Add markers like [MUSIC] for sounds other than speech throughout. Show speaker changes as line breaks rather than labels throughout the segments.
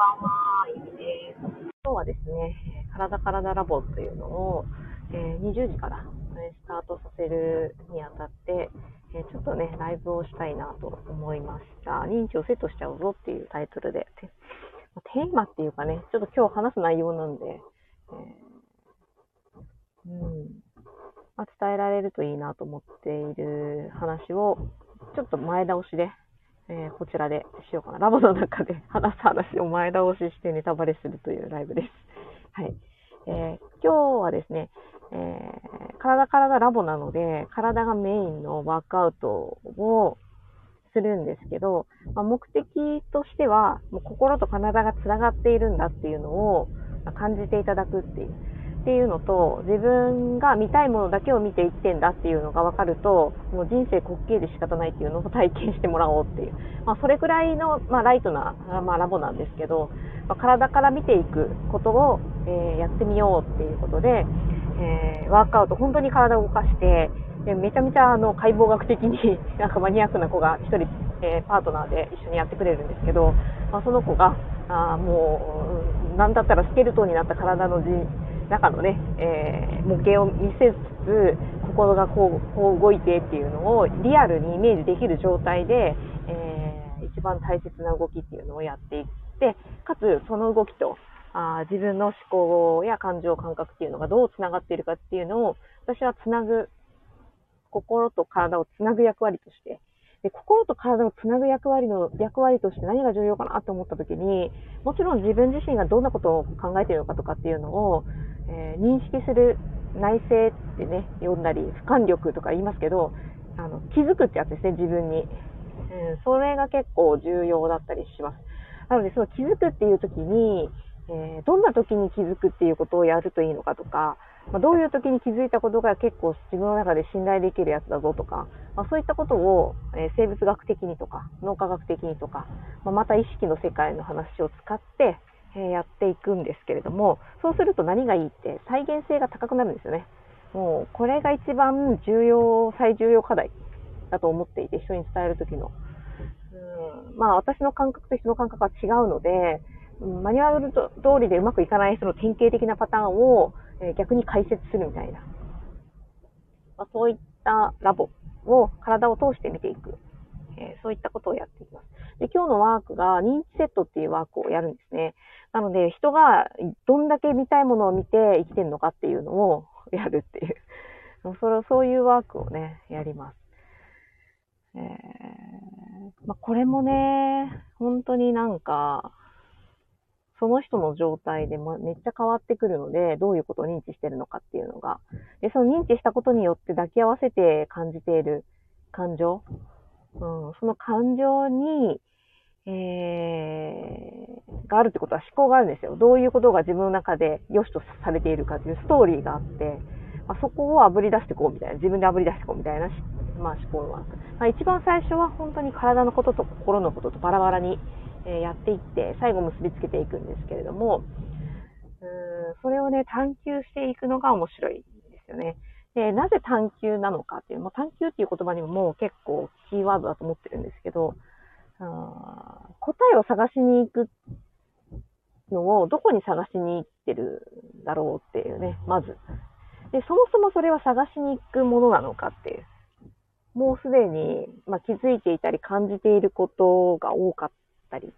ばんは、ゆみです。今日はですね、体体ラボというのを、えー、20時からスタートさせるにあたって、えちょっとね、ライブをしたいなと思いました。認知をセットしちゃうぞっていうタイトルで、テーマっていうかね、ちょっと今日話す内容なんで、えー、うんまあ、伝えられるといいなと思っている話を、ちょっと前倒しでえー、こちらでしようかな。ラボの中で話す話を前倒ししてネタバレするというライブです。はい。えー、今日はですね、えー、体体ラボなので、体がメインのワークアウトをするんですけど、まあ、目的としては、もう心と体が繋がっているんだっていうのを感じていただくっていう。っていうのと、自分が見たいものだけを見て生きてんだっていうのが分かると、もう人生滑稽で仕方ないっていうのを体験してもらおうっていう。[LAUGHS] まあ、それくらいの、まあ、ライトな、まあ、ラボなんですけど、まあ、体から見ていくことを、えー、やってみようっていうことで、えー、ワークアウト、本当に体を動かして、でめちゃめちゃあの解剖学的に [LAUGHS] なんかマニアックな子が1人、えー、パートナーで一緒にやってくれるんですけど、まあ、その子が、あもう、なんだったらスケルトンになった体の人中のね、えー、模型を見せつつ、心がこうこう動いてっていうのをリアルにイメージできる状態で、えー、一番大切な動きっていうのをやっていって、かつその動きとあ自分の思考や感情、感覚っていうのがどうつながっているかっていうのを、私はつなぐ、心と体をつなぐ役割として、で心と体をつなぐ役割の役割として何が重要かなと思った時に、もちろん自分自身がどんなことを考えているのかとかっていうのを、えー、認識する内省ってね、読んだり、俯瞰力とか言いますけど、あの気づくってやつですね、自分に。うん、それが結構重要だったりします。なので、その気づくっていう時に、えー、どんな時に気づくっていうことをやるといいのかとか、まあ、どういう時に気づいたことが結構自分の中で信頼できるやつだぞとか、まあ、そういったことを、えー、生物学的にとか、脳科学的にとか、まあ、また意識の世界の話を使って、えやっていくんですけれども、そうすると何がいいって再現性が高くなるんですよね。もうこれが一番重要、最重要課題だと思っていて、人に伝えるときの。うんまあ私の感覚と人の感覚は違うので、マニュアル通りでうまくいかない人の典型的なパターンを、え逆に解説するみたいな。まあ、そういったラボを体を通して見ていく。えそういったことをやっていきます。で、今日のワークが認知セットっていうワークをやるんですね。なので、人がどんだけ見たいものを見て生きてるのかっていうのを [LAUGHS] やるっていう。[LAUGHS] それそういうワークをね、やります。えー、まあ、これもね、本当になんか、その人の状態でめっちゃ変わってくるので、どういうことを認知してるのかっていうのが。で、その認知したことによって抱き合わせて感じている感情、うん、その感情に、えー、があるってことは思考があるんですよ。どういうことが自分の中で良しとされているかっていうストーリーがあって、まあ、そこを炙り出してこうみたいな、自分で炙り出してこうみたいな、まあ、思考は、まあ、一番最初は本当に体のことと心のこととバラバラに、えやっていって、最後結びつけていくんですけれども、うんそれをね、探求していくのが面白いんですよね。で、なぜ探求なのかっていう、もう探求っていう言葉にももう結構キーワードだと思ってるんですけど、あ答えを探しに行くのをどこに探しに行ってるんだろうっていうね、まず。で、そもそもそれは探しに行くものなのかっていう。もうすでに、まあ、気づいていたり感じていることが多かったりし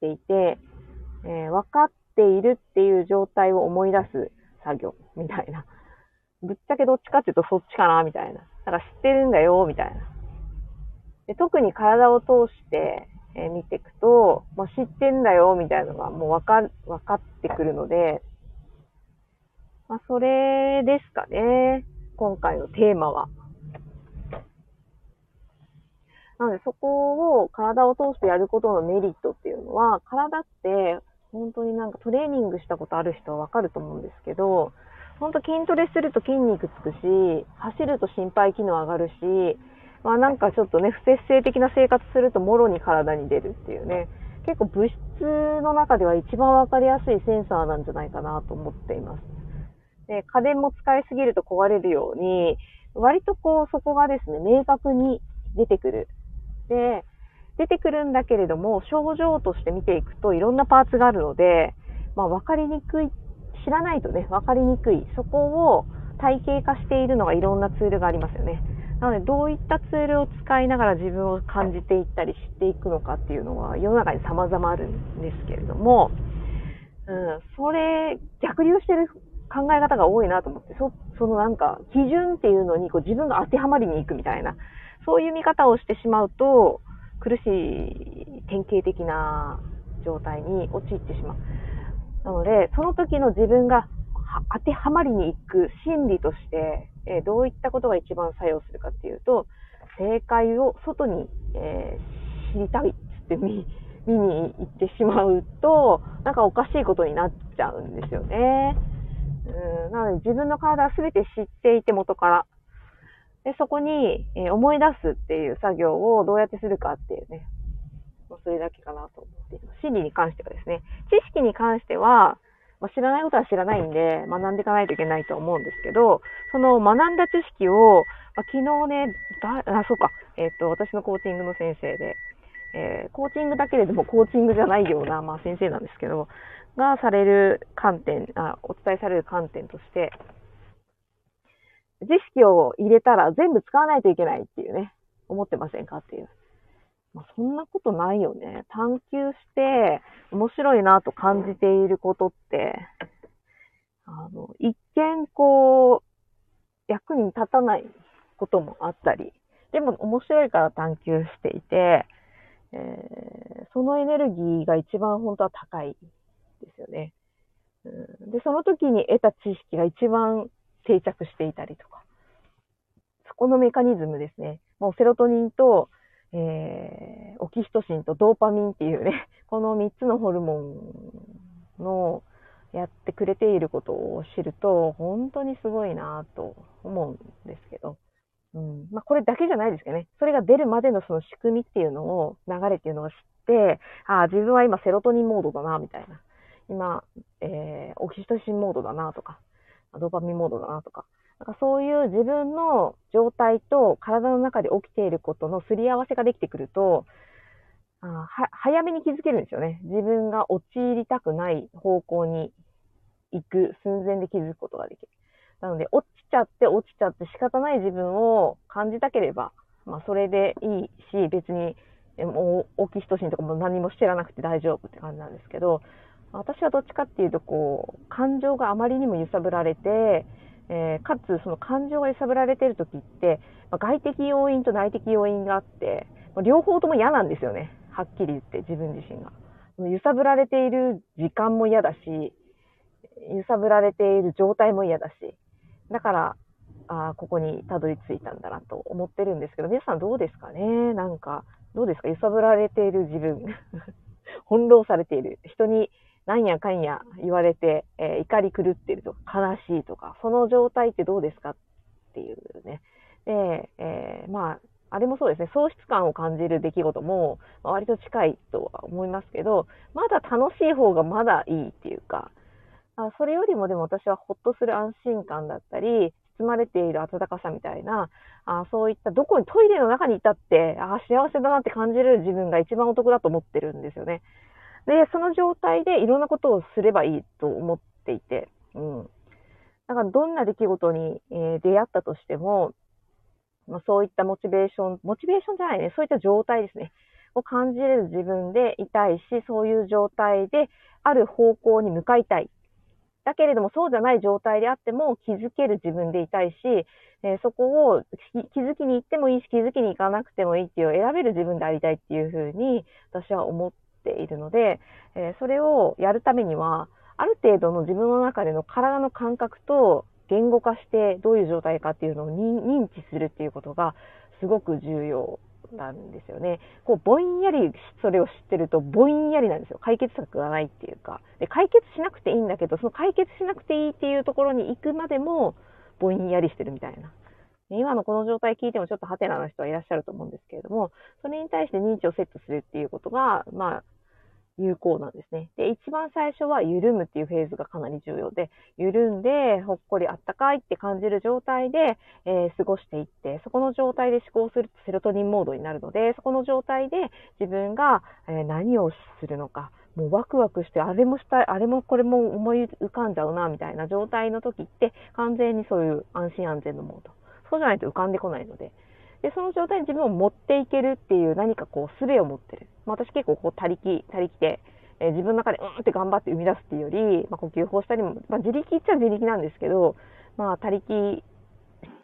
ていて、えー、分かっているっていう状態を思い出す作業みたいな。ぶっちゃけどっちかっていうとそっちかなみたいな。だから知ってるんだよみたいな。で特に体を通して、えー、見ていくと、まあ、知ってんだよ、みたいなのがもうわか、わかってくるので、まあ、それですかね。今回のテーマは。なので、そこを体を通してやることのメリットっていうのは、体って、本当になんかトレーニングしたことある人はわかると思うんですけど、本当筋トレすると筋肉つくし、走ると心肺機能上がるし、まあなんかちょっとね、不節制的な生活するともろに体に出るっていうね、結構物質の中では一番わかりやすいセンサーなんじゃないかなと思っています。で、家電も使いすぎると壊れるように、割とこうそこがですね、明確に出てくる。で、出てくるんだけれども、症状として見ていくといろんなパーツがあるので、まあ、分かりにくい、知らないとね、分かりにくい。そこを体系化しているのがいろんなツールがありますよね。なので、どういったツールを使いながら自分を感じていったり知っていくのかっていうのは世の中に様々あるんですけれども、うん、それ、逆流してる考え方が多いなと思って、そそのなんか、基準っていうのにこう自分が当てはまりに行くみたいな、そういう見方をしてしまうと、苦しい典型的な状態に陥ってしまう。なので、その時の自分が当てはまりに行く心理として、え、どういったことが一番作用するかっていうと、正解を外に、えー、知りたいっつって見見に行ってしまうと、なんかおかしいことになっちゃうんですよね。うん、なので自分の体は全て知っていて元から。で、そこに、え、思い出すっていう作業をどうやってするかっていうね。ま、それだけかなと思っています。心理に関してはですね。知識に関しては、まあ、知らないことは知らないんで、学んでいかないといけないと思うんですけど、その学んだ知識を、まあ、昨日ね、だあ、そうか、えっ、と、私のコーチングの先生で、えー、コーチングだけれどもコーチングじゃないような、まあ、先生なんですけど、がされる観点あ、お伝えされる観点として、知識を入れたら全部使わないといけないっていうね、思ってませんかっていう。まあ、そんなことないよね。探求して面白いなと感じていることって、あの、一見こう、役に立たないこともあったり、でも面白いから探求していて、えー、そのエネルギーが一番本当は高いですよね。うん、で、その時に得た知識が一番定着していたりとか。そこのメカニズムですね。もうセロトニンと、えー、オキシトシンとドーパミンっていうね、[LAUGHS] この3つのホルモンのやってくれていることを知ると、本当にすごいなと思うんですけど。うん。まあ、これだけじゃないですけどね。それが出るまでのその仕組みっていうのを、流れっていうのを知って、ああ、自分は今セロトニンモードだな、みたいな。今、えー、オキシトシンモードだな、とか、ドーパミンモードだな、とか。なんかそういう自分の状態と体の中で起きていることのすり合わせができてくると、あは早めに気づけるんですよね。自分が陥りたくない方向に行く寸前で気づくことができる。なので、落ちちゃって落ちちゃって仕方ない自分を感じたければ、まあ、それでいいし、別に、もう、オキシトシンとかも何も知らなくて大丈夫って感じなんですけど、私はどっちかっていうと、こう、感情があまりにも揺さぶられて、えー、かつ、その感情が揺さぶられてる時って、まあ、外的要因と内的要因があってま、両方とも嫌なんですよね。はっきり言って、自分自身が。揺さぶられている時間も嫌だし、揺さぶられている状態も嫌だし、だから、あここにたどり着いたんだなと思ってるんですけど、皆さんどうですかね？なんか、どうですか？揺さぶられている自分。[LAUGHS] 翻弄されている。人になんやかんや言われて、えー、怒り狂ってるとか、悲しいとか、その状態ってどうですかっていうね。で、えー、まあ、あれもそうですね、喪失感を感じる出来事も、まあ、割と近いとは思いますけど、まだ楽しい方がまだいいっていうか、あそれよりもでも私はほっとする安心感だったり、包まれている温かさみたいな、あそういったどこにトイレの中にいたって、あ幸せだなって感じる自分が一番お得だと思ってるんですよね。で、その状態でいろんなことをすればいいと思っていて、うん。だからどんな出来事に、えー、出会ったとしても、まあ、そういったモチベーション、モチベーションじゃないね、そういった状態ですね。を感じれる自分でいたいし、そういう状態である方向に向かいたい。だけれども、そうじゃない状態であっても気づける自分でいたいし、えー、そこを気づきに行ってもいいし、気づきに行かなくてもいいっていう選べる自分でありたいっていうふうに私は思っているので、えー、それをやるためには、ある程度の自分の中での体の感覚と言語化してどういう状態かっていうのを認知するっていうことがすごく重要なんですよね。こう、ぼんやりそれを知ってると、ぼんやりなんですよ。解決策がないっていうか。で、解決しなくていいんだけど、その解決しなくていいっていうところに行くまでも、ぼんやりしてるみたいな。今のこの状態聞いてもちょっとハテナな人はいらっしゃると思うんですけれども、それに対して認知をセットするっていうことが、まあ、有効なんですね。で、一番最初は緩むっていうフェーズがかなり重要で、緩んで、ほっこりあったかいって感じる状態で、えー、過ごしていって、そこの状態で思考するとセロトニンモードになるので、そこの状態で自分が、え、何をするのか、もうワクワクして、あれもしたい、あれもこれも思い浮かんじゃうな、みたいな状態の時って、完全にそういう安心安全のモード。そうじゃないと浮かんでこないので。で、その状態に自分を持っていけるっていう何かこう、術を持ってる。まあ、私結構こう、他力、他力で、えー、自分の中でうんって頑張って生み出すっていうより、まあ、呼吸法したりも、まあ、自力っちゃ自力なんですけど、まあ、他力、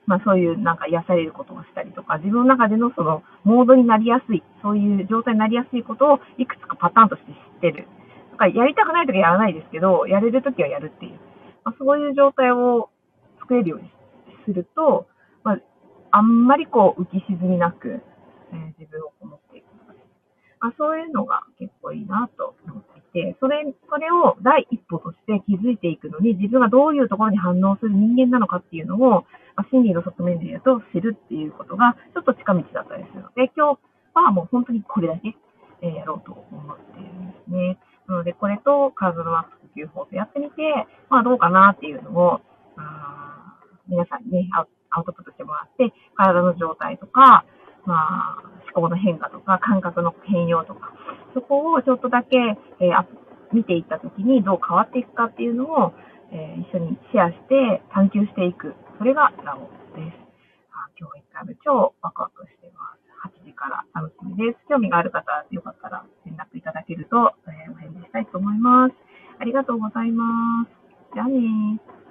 まあ、そういうなんか癒されることをしたりとか、自分の中でのそのモードになりやすい、そういう状態になりやすいことをいくつかパターンとして知ってる。だからやりたくないときはやらないですけど、やれるときはやるっていう。まあ、そういう状態を作れるようにすると、あ、んまりこう浮き沈みなく、えー、自分をこもっていくのが、まあ、そういうのが結構いいなと思っていて、それ、それを第一歩として気づいていくのに、自分がどういうところに反応する人間なのかっていうのを、まあ、心理の側面で言うと知るっていうことが、ちょっと近道だったりするので、今日はもう本当にこれだけ、えー、やろうと思っているんですね。なので、これと体のワーク呼吸法とやってみて、まあどうかなっていうのを、皆さんにね、アウトプットしてもらって、体の状態とか、まあ、思考の変化とか、感覚の変容とか、そこをちょっとだけ、えー、見ていったときにどう変わっていくかっていうのを、えー、一緒にシェアして探求していく。それがラボです。あ今日1回目超ワクワクしてます。8時から楽しみです。興味がある方、よかったら連絡いただけると、えー、お返事したいと思います。ありがとうございます。じゃあねー。